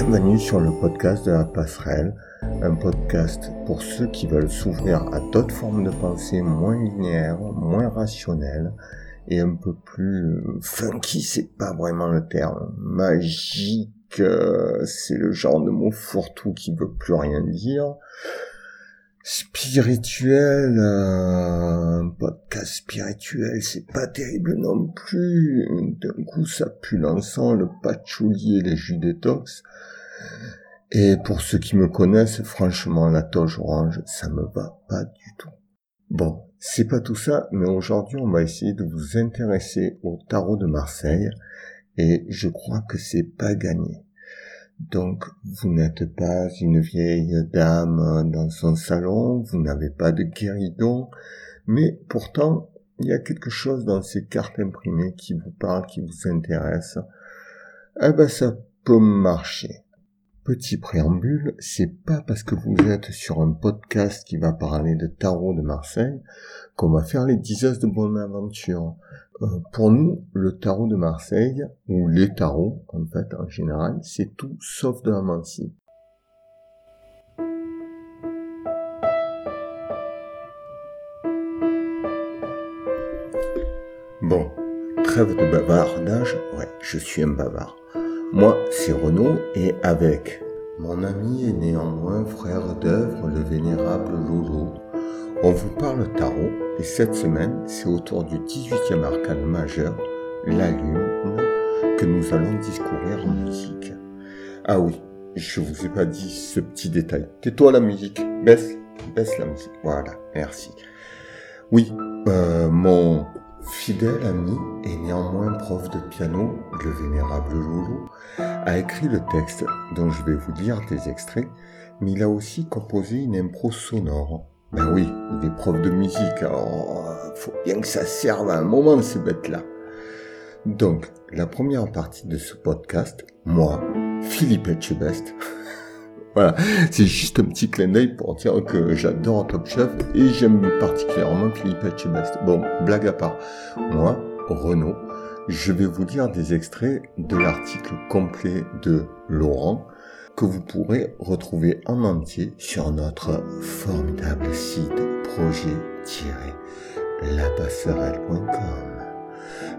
Bienvenue sur le podcast de la passerelle, un podcast pour ceux qui veulent s'ouvrir à d'autres formes de pensée moins linéaires, moins rationnelles et un peu plus funky, c'est pas vraiment le terme, magique, euh, c'est le genre de mot fourre-tout qui veut plus rien dire spirituel, un podcast spirituel, c'est pas terrible non plus. D'un coup, ça pue l'encens, le patchouli et les jus détox. Et pour ceux qui me connaissent, franchement, la toge orange, ça me va pas du tout. Bon, c'est pas tout ça, mais aujourd'hui, on va essayer de vous intéresser au tarot de Marseille, et je crois que c'est pas gagné. Donc, vous n'êtes pas une vieille dame dans son salon, vous n'avez pas de guéridon, mais pourtant, il y a quelque chose dans ces cartes imprimées qui vous parle, qui vous intéresse. Eh ben, ça peut marcher. Petit préambule, c'est pas parce que vous êtes sur un podcast qui va parler de tarot de Marseille qu'on va faire les 10 de bonne aventure. Euh, pour nous, le tarot de Marseille, ou les tarots, en fait, en général, c'est tout sauf de la mancie. Bon, trêve de bavardage, ouais, je suis un bavard. Moi, c'est Renaud, et avec mon ami et néanmoins frère d'œuvre, le vénérable Lolo, on vous parle tarot et cette semaine, c'est autour du 18e arcane majeur, la lune, que nous allons discourir en musique. Ah oui, je vous ai pas dit ce petit détail. Tais-toi la musique, baisse, baisse la musique. Voilà, merci. Oui, euh, mon fidèle ami et néanmoins prof de piano, le vénérable Loulou, a écrit le texte dont je vais vous lire des extraits, mais il a aussi composé une impro sonore ben oui, il est prof de musique, alors faut bien que ça serve à un moment ces bêtes-là. Donc, la première partie de ce podcast, moi, Philippe Etchebest, voilà, c'est juste un petit clin d'œil pour dire que j'adore Top Chef et j'aime particulièrement Philippe Etchebest. Bon, blague à part, moi, Renaud, je vais vous lire des extraits de l'article complet de Laurent, que vous pourrez retrouver en entier sur notre formidable site projet-lapasserelle.com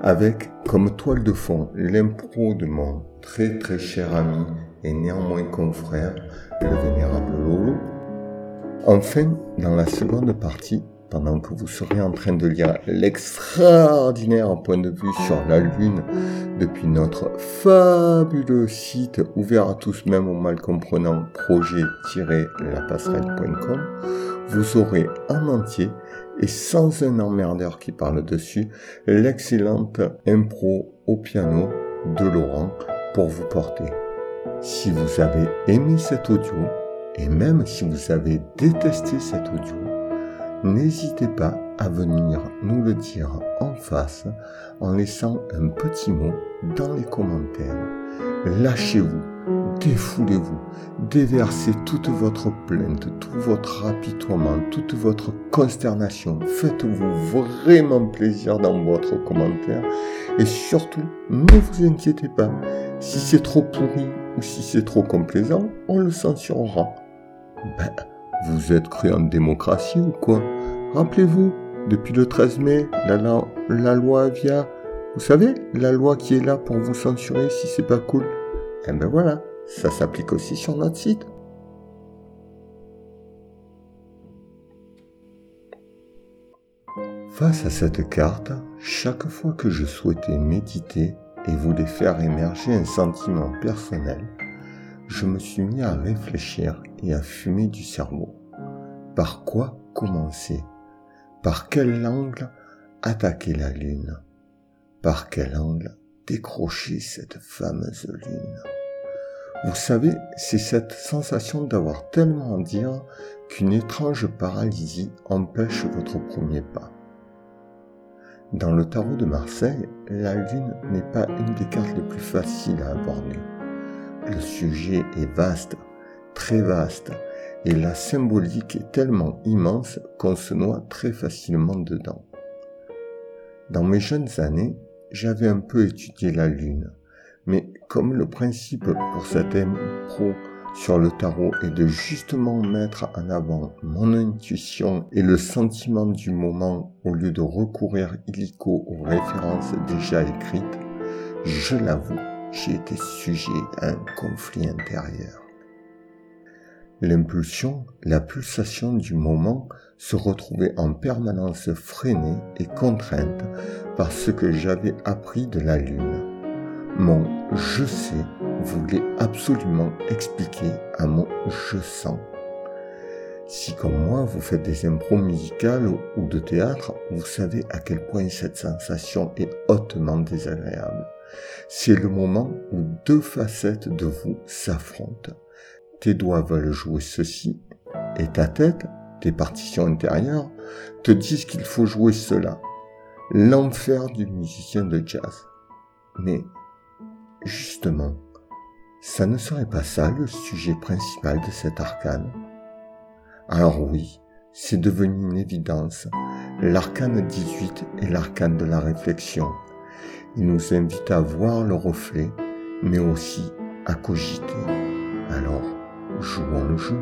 avec comme toile de fond l'impro de mon très très cher ami et néanmoins confrère, le vénérable Lolo. Enfin, dans la seconde partie, pendant que vous serez en train de lire l'extraordinaire point de vue sur la Lune depuis notre fabuleux site ouvert à tous, même aux mal comprenants, projet-lapasserelle.com, vous aurez en entier et sans un emmerdeur qui parle dessus, l'excellente impro au piano de Laurent pour vous porter. Si vous avez aimé cet audio, et même si vous avez détesté cet audio, n'hésitez pas à venir nous le dire en face en laissant un petit mot dans les commentaires. Lâchez-vous, défoulez-vous, déversez toute votre plainte, tout votre apitoiement, toute votre consternation. Faites-vous vraiment plaisir dans votre commentaire et surtout, ne vous inquiétez pas. Si c'est trop pourri si c'est trop complaisant, on le censurera. Ben, vous êtes cru en démocratie ou quoi? Rappelez-vous, depuis le 13 mai, la, la, loi Avia, vous savez, la loi qui est là pour vous censurer si c'est pas cool. Eh ben voilà, ça s'applique aussi sur notre site. Face à cette carte, chaque fois que je souhaitais méditer et voulais faire émerger un sentiment personnel, je me suis mis à réfléchir et à fumer du cerveau. Par quoi commencer? Par quel angle attaquer la Lune? Par quel angle décrocher cette fameuse Lune? Vous savez, c'est cette sensation d'avoir tellement à dire qu'une étrange paralysie empêche votre premier pas. Dans le tarot de Marseille, la Lune n'est pas une des cartes les plus faciles à aborder. Le sujet est vaste, très vaste, et la symbolique est tellement immense qu'on se noie très facilement dedans. Dans mes jeunes années, j'avais un peu étudié la Lune, mais comme le principe pour cette impro sur le tarot est de justement mettre en avant mon intuition et le sentiment du moment au lieu de recourir illico aux références déjà écrites, je l'avoue, j'ai été sujet à un conflit intérieur. L'impulsion, la pulsation du moment se retrouvait en permanence freinée et contrainte par ce que j'avais appris de la Lune. Mon je sais voulait absolument expliquer à mon je sens. Si comme moi vous faites des impros musicales ou de théâtre, vous savez à quel point cette sensation est hautement désagréable. C'est le moment où deux facettes de vous s'affrontent tes doigts veulent jouer ceci, et ta tête, tes partitions intérieures, te disent qu'il faut jouer cela. L'enfer du musicien de jazz. Mais, justement, ça ne serait pas ça le sujet principal de cet arcane? Alors oui, c'est devenu une évidence. L'arcane 18 est l'arcane de la réflexion. Il nous invite à voir le reflet, mais aussi à cogiter. Alors, jouons le jeu.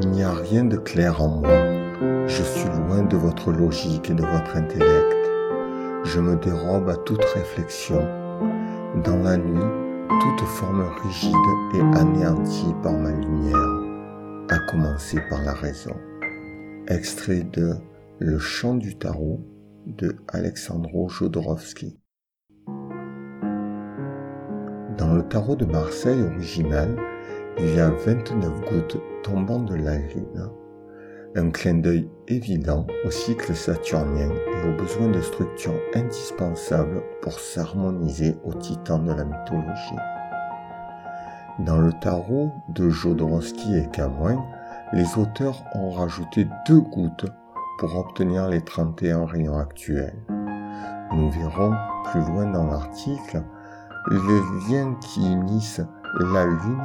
Il n'y a rien de clair en moi. Je suis loin de votre logique et de votre intellect. Je me dérobe à toute réflexion. Dans la nuit, toute forme rigide est anéantie par ma lumière, à commencer par la raison. Extrait de Le chant du tarot de Alexandro Jodorowsky. Dans le tarot de Marseille original, il y a 29 gouttes tombant de la lune, un clin d'œil évident au cycle saturnien et aux besoins de structures indispensables pour s'harmoniser au titan de la mythologie. Dans le tarot de Jodorowsky et Camoin, les auteurs ont rajouté deux gouttes pour obtenir les 31 rayons actuels. Nous verrons plus loin dans l'article les liens qui unissent la lune,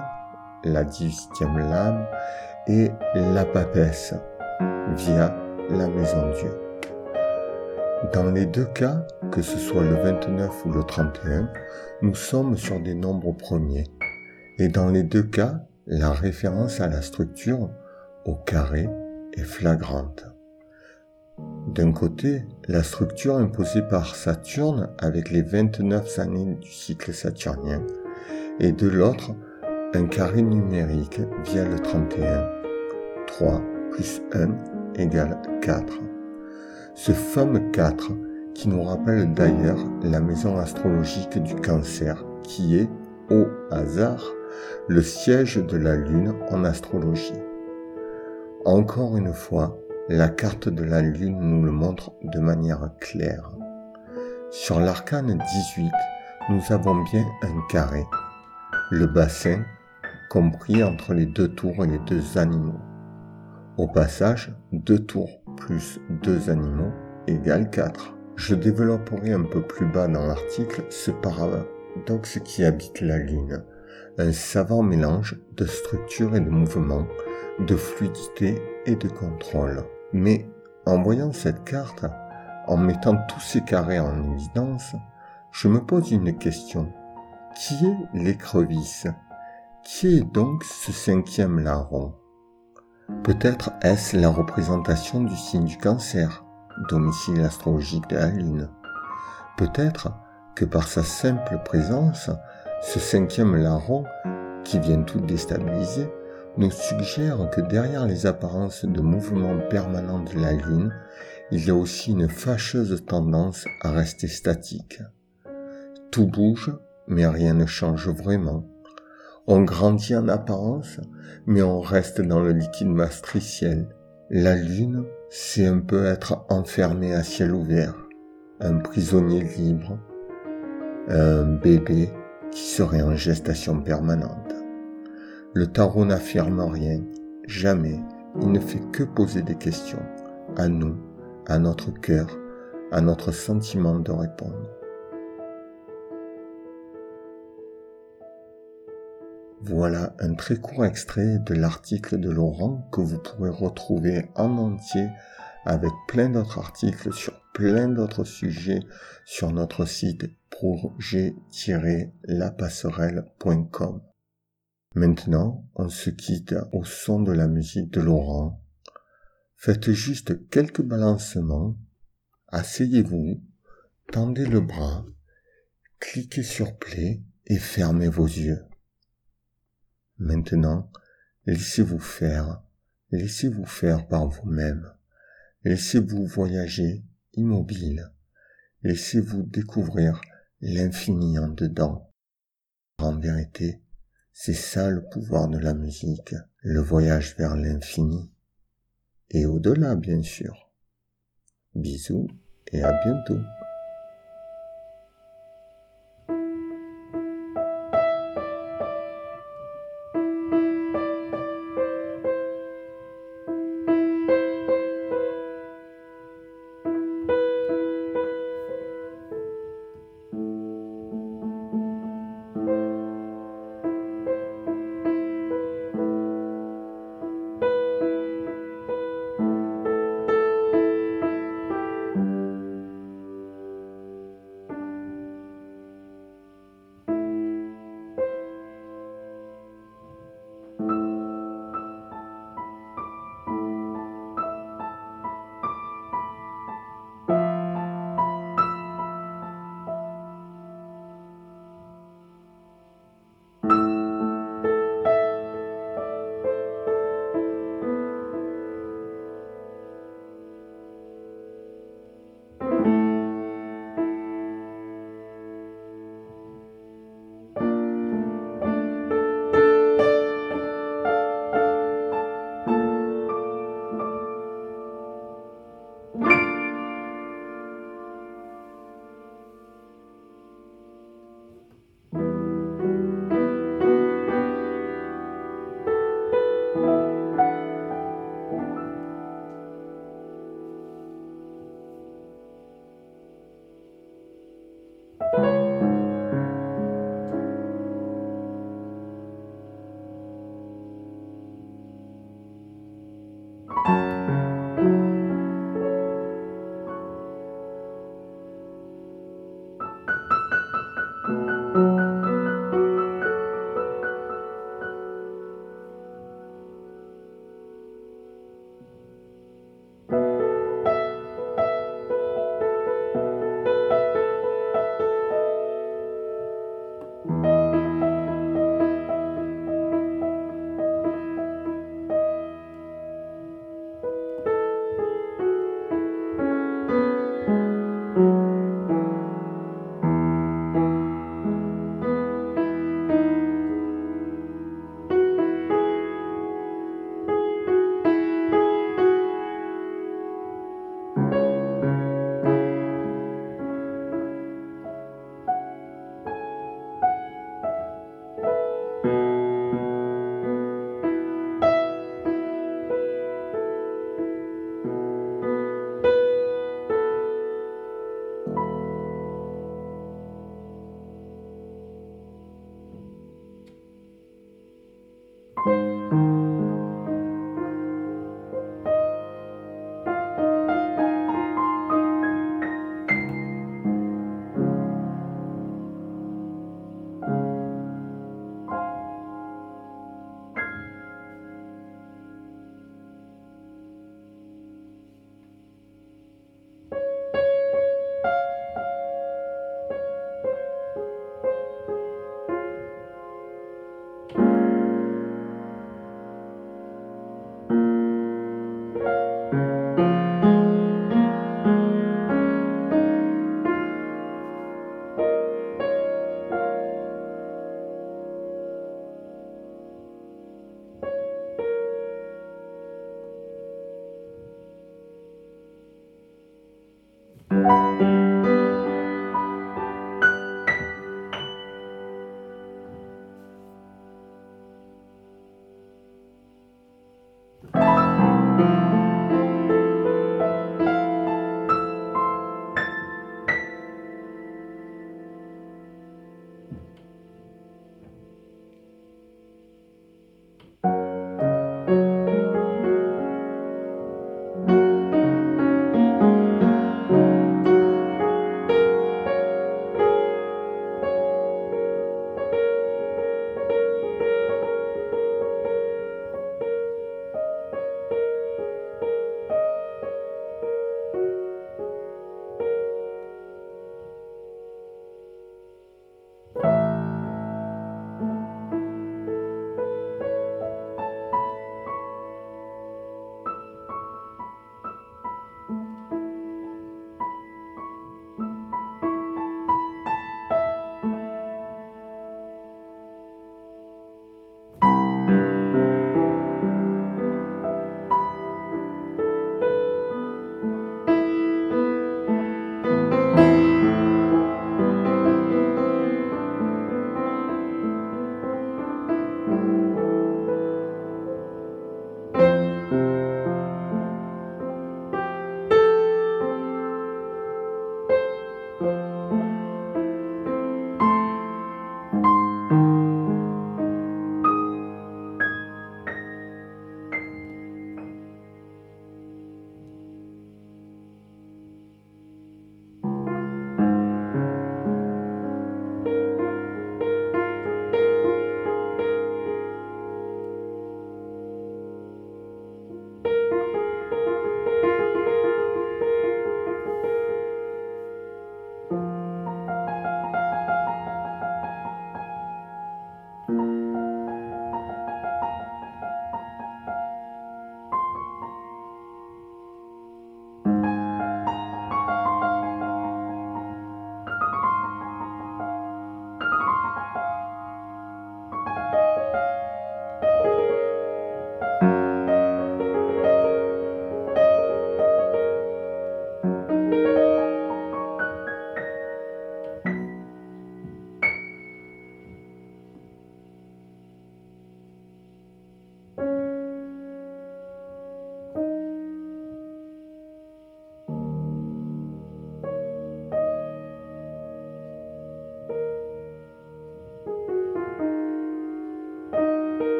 la dix-huitième lame, et la papesse via la maison Dieu. Dans les deux cas, que ce soit le 29 ou le 31, nous sommes sur des nombres premiers. Et dans les deux cas, la référence à la structure, au carré, est flagrante. D'un côté, la structure imposée par Saturne avec les 29 années du cycle saturnien, et de l'autre, un carré numérique via le 31. 3 plus 1 égale 4. Ce fameux 4 qui nous rappelle d'ailleurs la maison astrologique du cancer, qui est, au hasard, le siège de la Lune en astrologie. Encore une fois, la carte de la Lune nous le montre de manière claire. Sur l'arcane 18, nous avons bien un carré, le bassin compris entre les deux tours et les deux animaux. Au passage, deux tours plus deux animaux égale 4. Je développerai un peu plus bas dans l'article ce paradoxe qui habite la Lune, un savant mélange de structure et de mouvement, de fluidité et de contrôle. Mais en voyant cette carte, en mettant tous ces carrés en évidence, je me pose une question. Qui est l'écrevisse? Qui est donc ce cinquième larron? Peut-être est-ce la représentation du signe du cancer, domicile astrologique de la Lune. Peut-être que par sa simple présence, ce cinquième larron, qui vient tout déstabiliser, nous suggère que derrière les apparences de mouvement permanent de la Lune, il y a aussi une fâcheuse tendance à rester statique. Tout bouge, mais rien ne change vraiment. On grandit en apparence, mais on reste dans le liquide matriciel. La Lune, c'est un peu être enfermé à ciel ouvert, un prisonnier libre, un bébé qui serait en gestation permanente. Le tarot n'affirme rien, jamais, il ne fait que poser des questions, à nous, à notre cœur, à notre sentiment de répondre. Voilà un très court extrait de l'article de Laurent que vous pourrez retrouver en entier avec plein d'autres articles sur plein d'autres sujets sur notre site projet-lapasserelle.com. Maintenant, on se quitte au son de la musique de Laurent. Faites juste quelques balancements, asseyez-vous, tendez le bras, cliquez sur play et fermez vos yeux. Maintenant, laissez-vous faire, laissez-vous faire par vous-même. Laissez-vous voyager immobile. Laissez-vous découvrir l'infini en dedans. En vérité, c'est ça le pouvoir de la musique, le voyage vers l'infini. Et au-delà, bien sûr. Bisous et à bientôt.